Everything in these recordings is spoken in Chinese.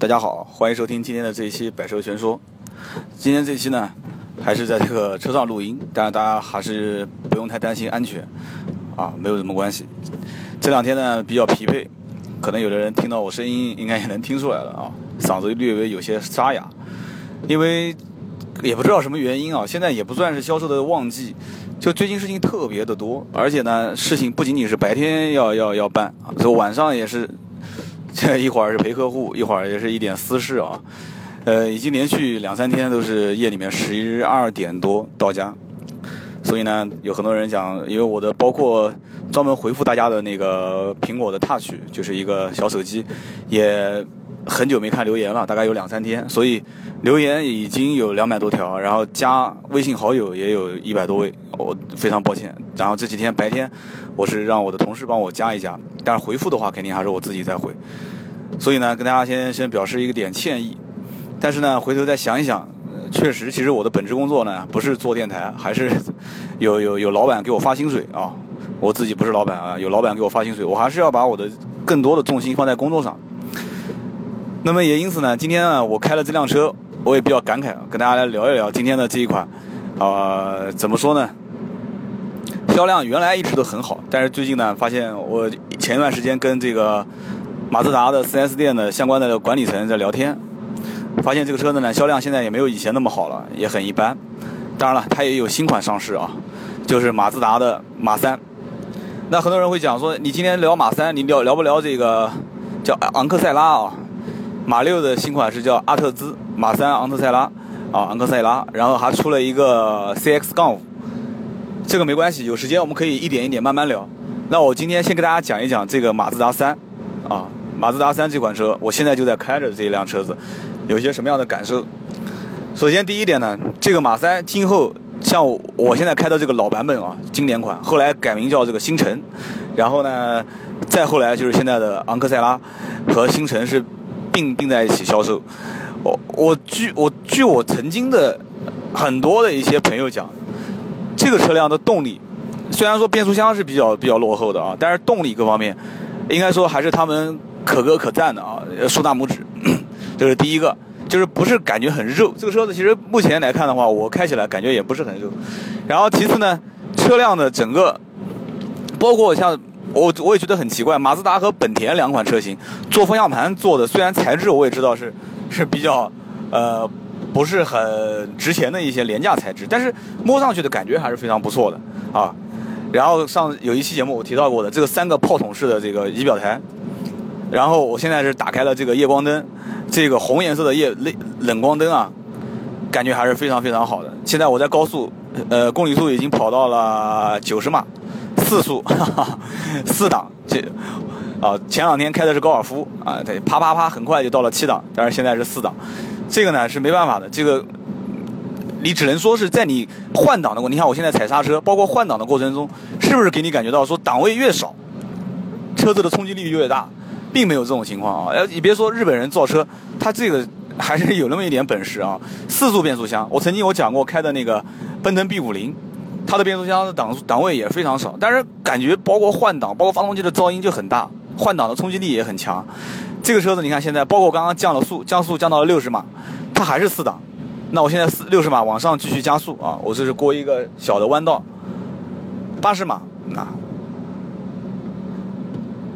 大家好，欢迎收听今天的这一期《百车全说》。今天这期呢，还是在这个车上录音，但是大家还是不用太担心安全啊，没有什么关系。这两天呢比较疲惫，可能有的人听到我声音，应该也能听出来了啊，嗓子略微有些沙哑，因为也不知道什么原因啊。现在也不算是销售的旺季，就最近事情特别的多，而且呢，事情不仅仅是白天要要要办，所以晚上也是。一会儿是陪客户，一会儿也是一点私事啊，呃，已经连续两三天都是夜里面十二点多到家，所以呢，有很多人讲，因为我的包括专门回复大家的那个苹果的 Touch，就是一个小手机，也很久没看留言了，大概有两三天，所以留言已经有两百多条，然后加微信好友也有一百多位，我非常抱歉。然后这几天白天，我是让我的同事帮我加一加。但是回复的话，肯定还是我自己在回，所以呢，跟大家先先表示一个点歉意。但是呢，回头再想一想，确实，其实我的本职工作呢，不是做电台，还是有有有老板给我发薪水啊。我自己不是老板啊，有老板给我发薪水，我还是要把我的更多的重心放在工作上。那么也因此呢，今天呢，我开了这辆车，我也比较感慨，跟大家来聊一聊今天的这一款，啊，怎么说呢？销量原来一直都很好，但是最近呢，发现我前一段时间跟这个马自达的 4S 店的相关的管理层在聊天，发现这个车子呢销量现在也没有以前那么好了，也很一般。当然了，它也有新款上市啊，就是马自达的马三。那很多人会讲说，你今天聊马三，你聊聊不聊这个叫昂克赛拉啊？马六的新款是叫阿特兹，马三昂克赛拉啊，昂克赛拉，然后还出了一个 CX 杠五。这个没关系，有时间我们可以一点一点慢慢聊。那我今天先给大家讲一讲这个马自达三，啊，马自达三这款车，我现在就在开着这一辆车子，有些什么样的感受？首先第一点呢，这个马三今后像我现在开的这个老版本啊，经典款，后来改名叫这个星辰，然后呢，再后来就是现在的昂克赛拉和星辰是并并在一起销售。我我据我据我曾经的很多的一些朋友讲。这个车辆的动力，虽然说变速箱是比较比较落后的啊，但是动力各方面，应该说还是他们可歌可赞的啊，竖大拇指。这是第一个，就是不是感觉很肉。这个车子其实目前来看的话，我开起来感觉也不是很肉。然后其次呢，车辆的整个，包括像我我也觉得很奇怪，马自达和本田两款车型做方向盘做的，虽然材质我也知道是是比较呃。不是很值钱的一些廉价材质，但是摸上去的感觉还是非常不错的啊。然后上有一期节目我提到过的这个三个炮筒式的这个仪表台，然后我现在是打开了这个夜光灯，这个红颜色的夜冷冷光灯啊，感觉还是非常非常好的。现在我在高速，呃，公里数已经跑到了九十码，四速，哈哈，四档这啊，前两天开的是高尔夫啊，对，啪啪啪，很快就到了七档，但是现在是四档。这个呢是没办法的，这个你只能说是在你换挡的过，你看我现在踩刹车，包括换挡的过程中，是不是给你感觉到说档位越少，车子的冲击力越大，并没有这种情况啊！哎，你别说日本人造车，他这个还是有那么一点本事啊。四速变速箱，我曾经我讲过开的那个奔腾 B 五零，它的变速箱的档档位也非常少，但是感觉包括换挡，包括发动机的噪音就很大，换挡的冲击力也很强。这个车子你看现在，包括刚刚降了速，降速降到了六十码，它还是四档。那我现在四六十码往上继续加速啊，我这是过一个小的弯道，八十码那。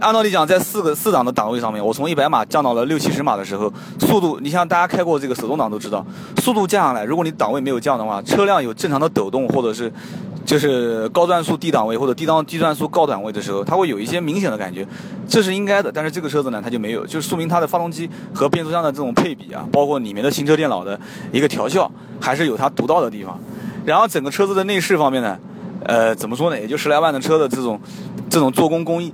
按道理讲，在四个四档的档位上面，我从一百码降到了六七十码的时候，速度，你像大家开过这个手动挡都知道，速度降下来，如果你档位没有降的话，车辆有正常的抖动或者是。就是高转速低档位或者低档低转速高档位的时候，它会有一些明显的感觉，这是应该的。但是这个车子呢，它就没有，就说明它的发动机和变速箱的这种配比啊，包括里面的行车电脑的一个调校，还是有它独到的地方。然后整个车子的内饰方面呢，呃，怎么说呢？也就十来万的车的这种这种做工工艺，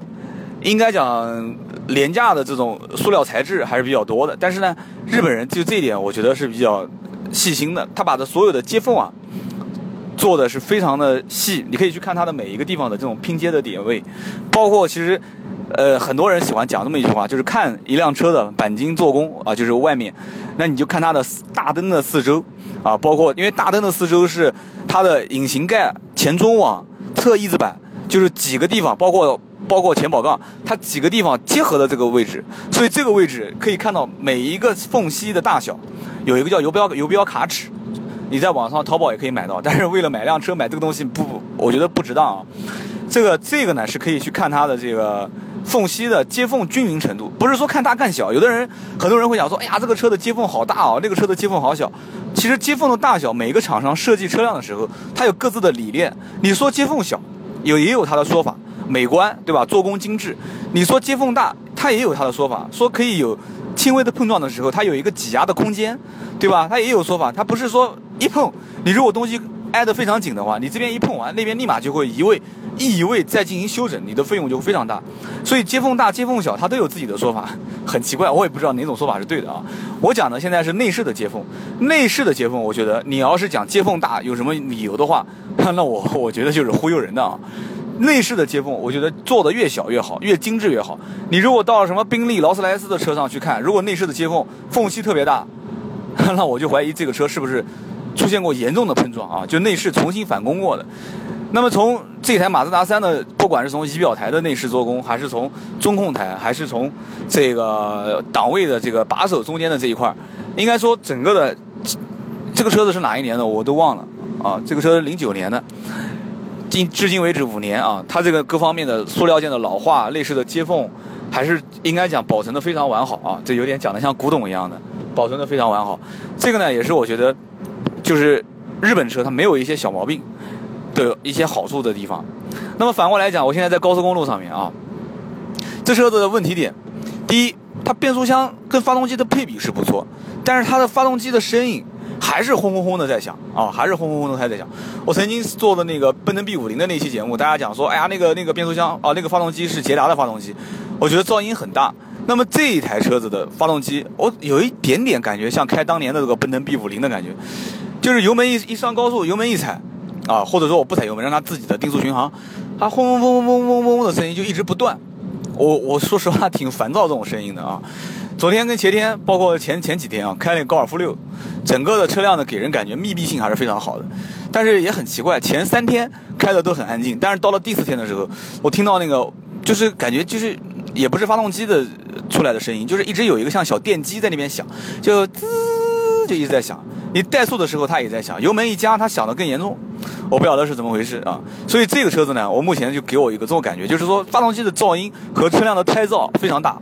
应该讲廉价的这种塑料材质还是比较多的。但是呢，日本人就这一点，我觉得是比较细心的，他把这所有的接缝啊。做的是非常的细，你可以去看它的每一个地方的这种拼接的点位，包括其实，呃，很多人喜欢讲这么一句话，就是看一辆车的钣金做工啊，就是外面，那你就看它的大灯的四周啊，包括因为大灯的四周是它的引擎盖、前中网、侧翼子板，就是几个地方，包括包括前保杠，它几个地方结合的这个位置，所以这个位置可以看到每一个缝隙的大小，有一个叫游标游标卡尺，你在网上淘宝也可以买到，但是为了买辆车买这个东西不，我觉得不值当啊。这个这个呢是可以去看它的这个缝隙的接缝均匀程度，不是说看大看小。有的人很多人会想说，哎呀，这个车的接缝好大哦，那个车的接缝好小。其实接缝的大小，每个厂商设计车辆的时候，它有各自的理念。你说接缝小，有也有它的说法，美观对吧？做工精致。你说接缝大，它也有它的说法，说可以有轻微的碰撞的时候，它有一个挤压的空间，对吧？它也有说法，它不是说一碰，你如果东西挨得非常紧的话，你这边一碰完，那边立马就会移位。一移位再进行修整，你的费用就非常大。所以接缝大、接缝小，它都有自己的说法，很奇怪，我也不知道哪种说法是对的啊。我讲的现在是内饰的接缝，内饰的接缝，我觉得你要是讲接缝大有什么理由的话，那我我觉得就是忽悠人的啊。内饰的接缝，我觉得做的越小越好，越精致越好。你如果到了什么宾利、劳斯莱斯的车上去看，如果内饰的接缝缝隙特别大，那我就怀疑这个车是不是出现过严重的碰撞啊？就内饰重新返工过的。那么从这台马自达三的，不管是从仪表台的内饰做工，还是从中控台，还是从这个档位的这个把手中间的这一块，应该说整个的这个车子是哪一年的我都忘了啊，这个车是零九年的，今至今为止五年啊，它这个各方面的塑料件的老化、内饰的接缝，还是应该讲保存的非常完好啊，这有点讲的像古董一样的，保存的非常完好。这个呢也是我觉得，就是日本车它没有一些小毛病。的一些好处的地方，那么反过来讲，我现在在高速公路上面啊，这车子的问题点，第一，它变速箱跟发动机的配比是不错，但是它的发动机的声音还是轰轰轰的在响啊，还是轰轰轰的还在响。我曾经做的那个奔腾 B 五零的那期节目，大家讲说，哎呀，那个那个变速箱啊，那个发动机是捷达的发动机，我觉得噪音很大。那么这一台车子的发动机，我有一点点感觉像开当年的这个奔腾 B 五零的感觉，就是油门一一上高速，油门一踩。啊，或者说我不踩油门，让它自己的定速巡航，它轰轰轰轰轰轰轰的声音就一直不断。我我说实话挺烦躁这种声音的啊。昨天跟前天，包括前前几天啊，开了高尔夫六，整个的车辆呢给人感觉密闭性还是非常好的。但是也很奇怪，前三天开的都很安静，但是到了第四天的时候，我听到那个就是感觉就是也不是发动机的出来的声音，就是一直有一个像小电机在那边响，就滋就一直在响。你怠速的时候它也在响，油门一加它响的更严重。我不晓得是怎么回事啊，所以这个车子呢，我目前就给我一个这种感觉，就是说发动机的噪音和车辆的胎噪非常大。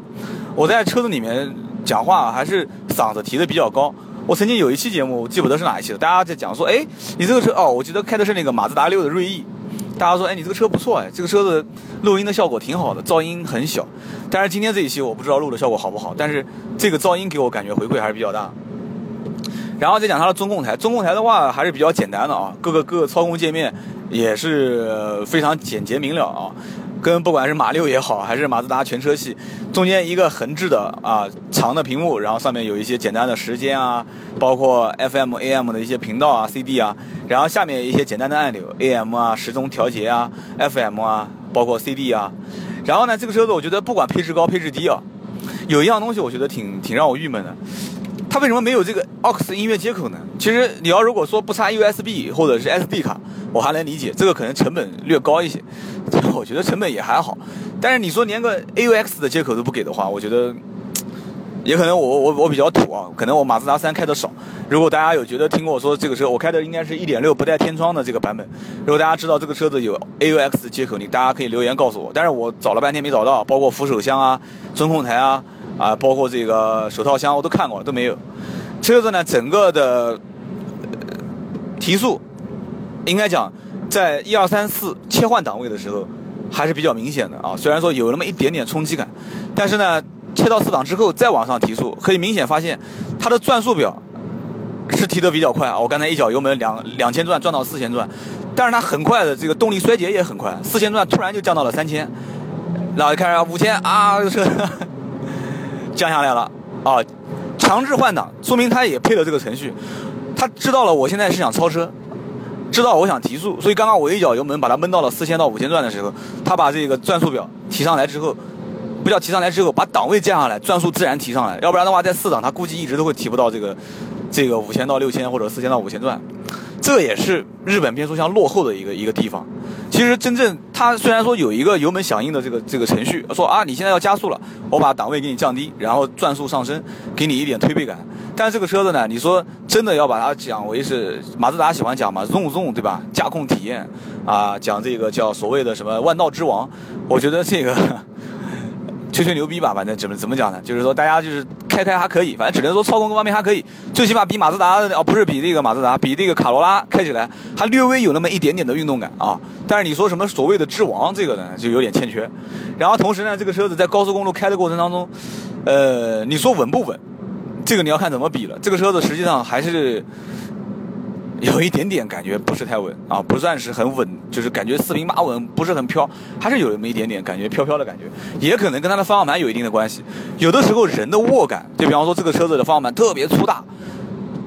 我在车子里面讲话还是嗓子提的比较高。我曾经有一期节目，我记不得是哪一期了，大家在讲说，哎，你这个车哦，我记得开的是那个马自达六的锐意，大家说，哎，你这个车不错哎，这个车子录音的效果挺好的，噪音很小。但是今天这一期我不知道录的效果好不好，但是这个噪音给我感觉回馈还是比较大。然后再讲它的中控台，中控台的话还是比较简单的啊，各个各个操控界面也是非常简洁明了啊，跟不管是马六也好，还是马自达全车系，中间一个横置的啊长的屏幕，然后上面有一些简单的时间啊，包括 FM、AM 的一些频道啊、CD 啊，然后下面一些简单的按钮，AM 啊、时钟调节啊、FM 啊，包括 CD 啊，然后呢，这个车子我觉得不管配置高配置低啊，有一样东西我觉得挺挺让我郁闷的。它为什么没有这个 AUX 音乐接口呢？其实你要如果说不插 USB 或者是 SD 卡，我还能理解，这个可能成本略高一些。我觉得成本也还好。但是你说连个 AUX 的接口都不给的话，我觉得也可能我我我比较土啊，可能我马自达三开的少。如果大家有觉得听过我说这个车，我开的应该是一点六不带天窗的这个版本。如果大家知道这个车子有 AUX 的接口，你大家可以留言告诉我。但是我找了半天没找到，包括扶手箱啊、中控台啊。啊，包括这个手套箱我都看过，都没有。车子呢，整个的提速，应该讲，在一二三四切换档位的时候，还是比较明显的啊。虽然说有那么一点点冲击感，但是呢，切到四档之后再往上提速，可以明显发现它的转速表是提得比较快啊。我刚才一脚油门两两千转转到四千转，但是它很快的这个动力衰竭也很快，四千转突然就降到了三千，然后开始五千啊，这车。降下来了，啊，强制换挡，说明他也配了这个程序，他知道了我现在是想超车，知道我想提速，所以刚刚我一脚油门把它闷到了四千到五千转的时候，他把这个转速表提上来之后，不叫提上来之后，把档位降下来，转速自然提上来，要不然的话在四档它估计一直都会提不到这个这个五千到六千或者四千到五千转，这也是日本变速箱落后的一个一个地方。其实真正它虽然说有一个油门响应的这个这个程序，说啊你现在要加速了，我把档位给你降低，然后转速上升，给你一点推背感。但是这个车子呢，你说真的要把它讲为是马自达喜欢讲嘛，zoom zoom 对吧？驾控体验啊，讲这个叫所谓的什么弯道之王，我觉得这个。吹吹牛逼吧，反正怎么怎么讲呢？就是说大家就是开开还可以，反正只能说操控各方面还可以，最起码比马自达哦不是比那个马自达，比那个卡罗拉开起来还略微有那么一点点的运动感啊。但是你说什么所谓的之王这个呢，就有点欠缺。然后同时呢，这个车子在高速公路开的过程当中，呃，你说稳不稳？这个你要看怎么比了。这个车子实际上还是。有一点点感觉不是太稳啊，不算是很稳，就是感觉四平八稳，不是很飘，还是有那么一点点感觉飘飘的感觉，也可能跟它的方向盘有一定的关系。有的时候人的握感，就比方说这个车子的方向盘特别粗大，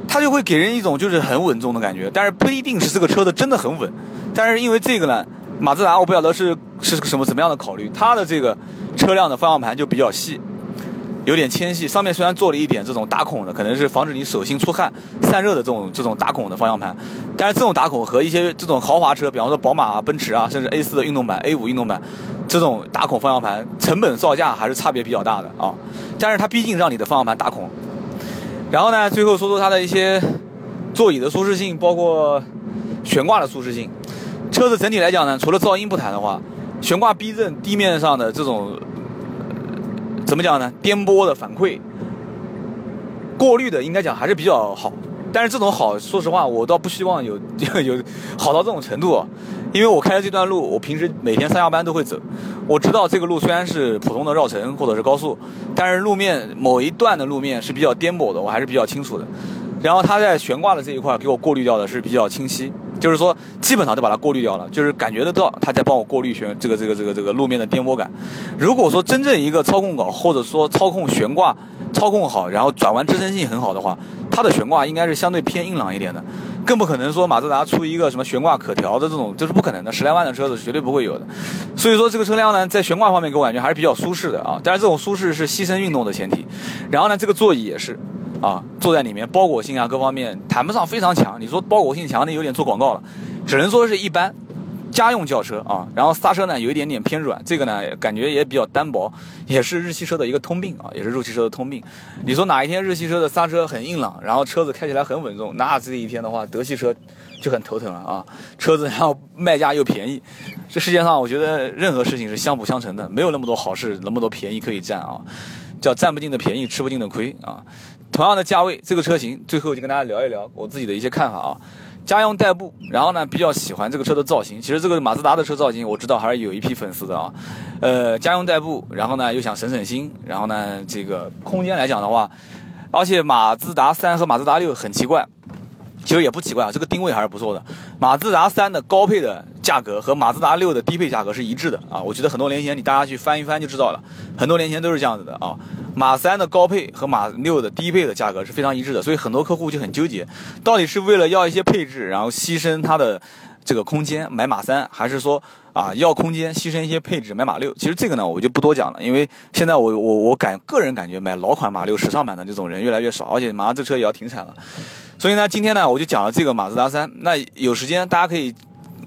它就会给人一种就是很稳重的感觉，但是不一定是这个车子真的很稳。但是因为这个呢，马自达我不晓得是是什么怎么样的考虑，它的这个车辆的方向盘就比较细。有点纤细，上面虽然做了一点这种打孔的，可能是防止你手心出汗、散热的这种这种打孔的方向盘，但是这种打孔和一些这种豪华车，比方说宝马啊、奔驰啊，甚至 A 四的运动版、A 五运动版，这种打孔方向盘成本造价还是差别比较大的啊。但是它毕竟让你的方向盘打孔。然后呢，最后说说它的一些座椅的舒适性，包括悬挂的舒适性。车子整体来讲呢，除了噪音不谈的话，悬挂避震，地面上的这种。怎么讲呢？颠簸的反馈，过滤的应该讲还是比较好。但是这种好，说实话，我倒不希望有 有好到这种程度。因为我开的这段路，我平时每天上下班都会走。我知道这个路虽然是普通的绕城或者是高速，但是路面某一段的路面是比较颠簸的，我还是比较清楚的。然后它在悬挂的这一块给我过滤掉的是比较清晰。就是说，基本上都把它过滤掉了，就是感觉得到它在帮我过滤悬这个这个这个这个路面的颠簸感。如果说真正一个操控好，或者说操控悬挂操控好，然后转弯支撑性很好的话，它的悬挂应该是相对偏硬朗一点的，更不可能说马自达出一个什么悬挂可调的这种，这是不可能的，十来万的车子绝对不会有的。所以说这个车辆呢，在悬挂方面给我感觉还是比较舒适的啊，但是这种舒适是牺牲运动的前提。然后呢，这个座椅也是。啊，坐在里面包裹性啊，各方面谈不上非常强。你说包裹性强的有点做广告了，只能说是一般，家用轿车啊。然后刹车呢有一点点偏软，这个呢感觉也比较单薄，也是日系车的一个通病啊，也是日系车的通病。你说哪一天日系车的刹车很硬朗，然后车子开起来很稳重，那这一天的话，德系车就很头疼了啊。车子然后卖价又便宜，这世界上我觉得任何事情是相辅相成的，没有那么多好事，那么多便宜可以占啊，叫占不尽的便宜，吃不尽的亏啊。同样的价位，这个车型最后就跟大家聊一聊我自己的一些看法啊。家用代步，然后呢比较喜欢这个车的造型。其实这个马自达的车造型，我知道还是有一批粉丝的啊。呃，家用代步，然后呢又想省省心，然后呢这个空间来讲的话，而且马自达三和马自达六很奇怪。其实也不奇怪啊，这个定位还是不错的。马自达三的高配的价格和马自达六的低配价格是一致的啊。我觉得很多年前你大家去翻一翻就知道了，很多年前都是这样子的啊。马三的高配和马六的低配的价格是非常一致的，所以很多客户就很纠结，到底是为了要一些配置，然后牺牲它的这个空间买马三，还是说啊要空间牺牲一些配置买马六？其实这个呢我就不多讲了，因为现在我我我感个人感觉买老款马六时尚版的这种人越来越少，而且马上这车也要停产了。所以呢，今天呢，我就讲了这个马自达三。那有时间大家可以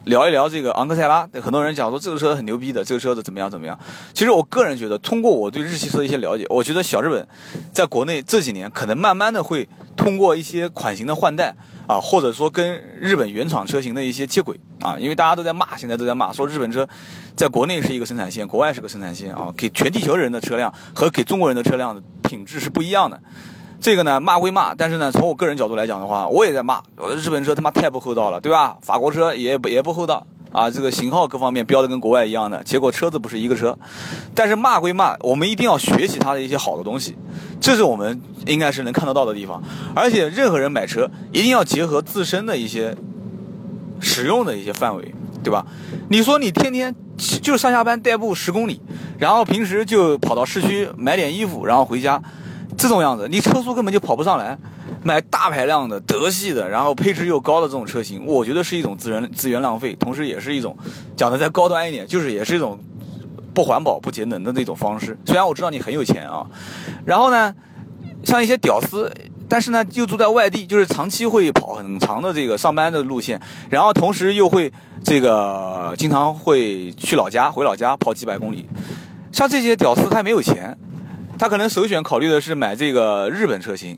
聊一聊这个昂克赛拉。很多人讲说这个车很牛逼的，这个车子怎么样怎么样。其实我个人觉得，通过我对日系车的一些了解，我觉得小日本在国内这几年可能慢慢的会通过一些款型的换代啊，或者说跟日本原厂车型的一些接轨啊，因为大家都在骂，现在都在骂说日本车在国内是一个生产线，国外是个生产线啊，给全地球人的车辆和给中国人的车辆的品质是不一样的。这个呢骂归骂，但是呢从我个人角度来讲的话，我也在骂，日本车他妈太不厚道了，对吧？法国车也也不厚道啊，这个型号各方面标的跟国外一样的，结果车子不是一个车。但是骂归骂，我们一定要学习它的一些好的东西，这是我们应该是能看得到的地方。而且任何人买车一定要结合自身的一些使用的一些范围，对吧？你说你天天就上下班代步十公里，然后平时就跑到市区买点衣服，然后回家。这种样子，你车速根本就跑不上来。买大排量的德系的，然后配置又高的这种车型，我觉得是一种资源资源浪费，同时也是一种讲的再高端一点，就是也是一种不环保、不节能的那种方式。虽然我知道你很有钱啊，然后呢，像一些屌丝，但是呢又住在外地，就是长期会跑很长的这个上班的路线，然后同时又会这个经常会去老家回老家跑几百公里。像这些屌丝他没有钱，他可能首选考虑的是买这个日本车型。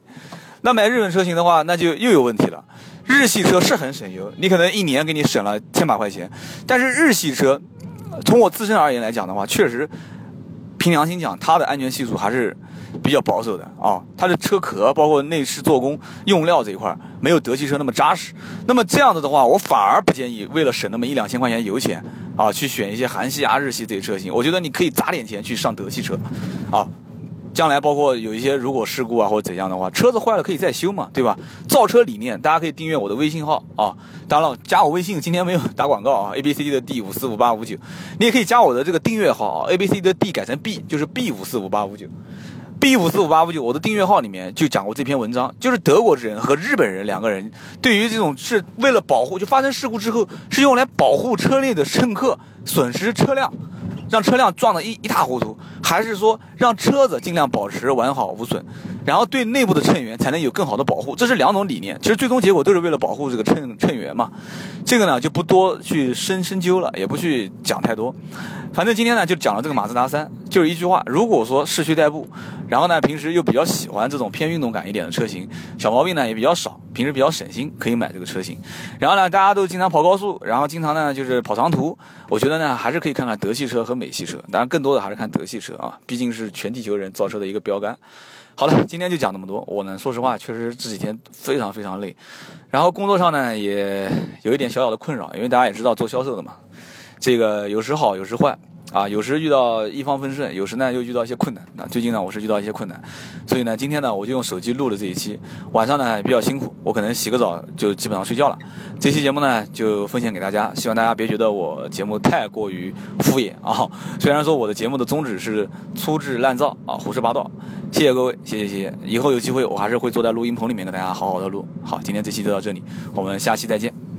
那买日本车型的话，那就又有问题了。日系车是很省油，你可能一年给你省了千把块钱，但是日系车，从我自身而言来讲的话，确实，凭良心讲，它的安全系数还是比较保守的啊。它的车壳包括内饰做工、用料这一块没有德系车那么扎实。那么这样子的话，我反而不建议为了省那么一两千块钱油钱啊，去选一些韩系啊、日系这些车型。我觉得你可以砸点钱去上德系车，啊。将来包括有一些如果事故啊或者怎样的话，车子坏了可以再修嘛，对吧？造车理念，大家可以订阅我的微信号啊。当然了，加我微信，今天没有打广告啊。A B C D 的 D 五四五八五九，你也可以加我的这个订阅号啊。A B C D 的 D 改成 B，就是 B 五四五八五九，B 五四五八五九。我的订阅号里面就讲过这篇文章，就是德国人和日本人两个人对于这种是为了保护，就发生事故之后是用来保护车内的乘客，损失车辆。让车辆撞得一一塌糊涂，还是说让车子尽量保持完好无损，然后对内部的乘员才能有更好的保护，这是两种理念。其实最终结果都是为了保护这个乘乘员嘛。这个呢就不多去深深究了，也不去讲太多。反正今天呢就讲了这个马自达三，就是一句话：如果说市区代步，然后呢平时又比较喜欢这种偏运动感一点的车型，小毛病呢也比较少，平时比较省心，可以买这个车型。然后呢大家都经常跑高速，然后经常呢就是跑长途，我觉得呢还是可以看看德系车和美系车，当然更多的还是看德系车啊，毕竟是全地球人造车的一个标杆。好了，今天就讲那么多。我呢说实话，确实这几天非常非常累，然后工作上呢也有一点小小的困扰，因为大家也知道做销售的嘛。这个有时好，有时坏，啊，有时遇到一帆风顺，有时呢又遇到一些困难。那最近呢，我是遇到一些困难，所以呢，今天呢，我就用手机录了这一期。晚上呢比较辛苦，我可能洗个澡就基本上睡觉了。这期节目呢就分享给大家，希望大家别觉得我节目太过于敷衍啊。虽然说我的节目的宗旨是粗制滥造啊，胡说八道。谢谢各位，谢谢谢谢。以后有机会，我还是会坐在录音棚里面跟大家好好的录。好，今天这期就到这里，我们下期再见。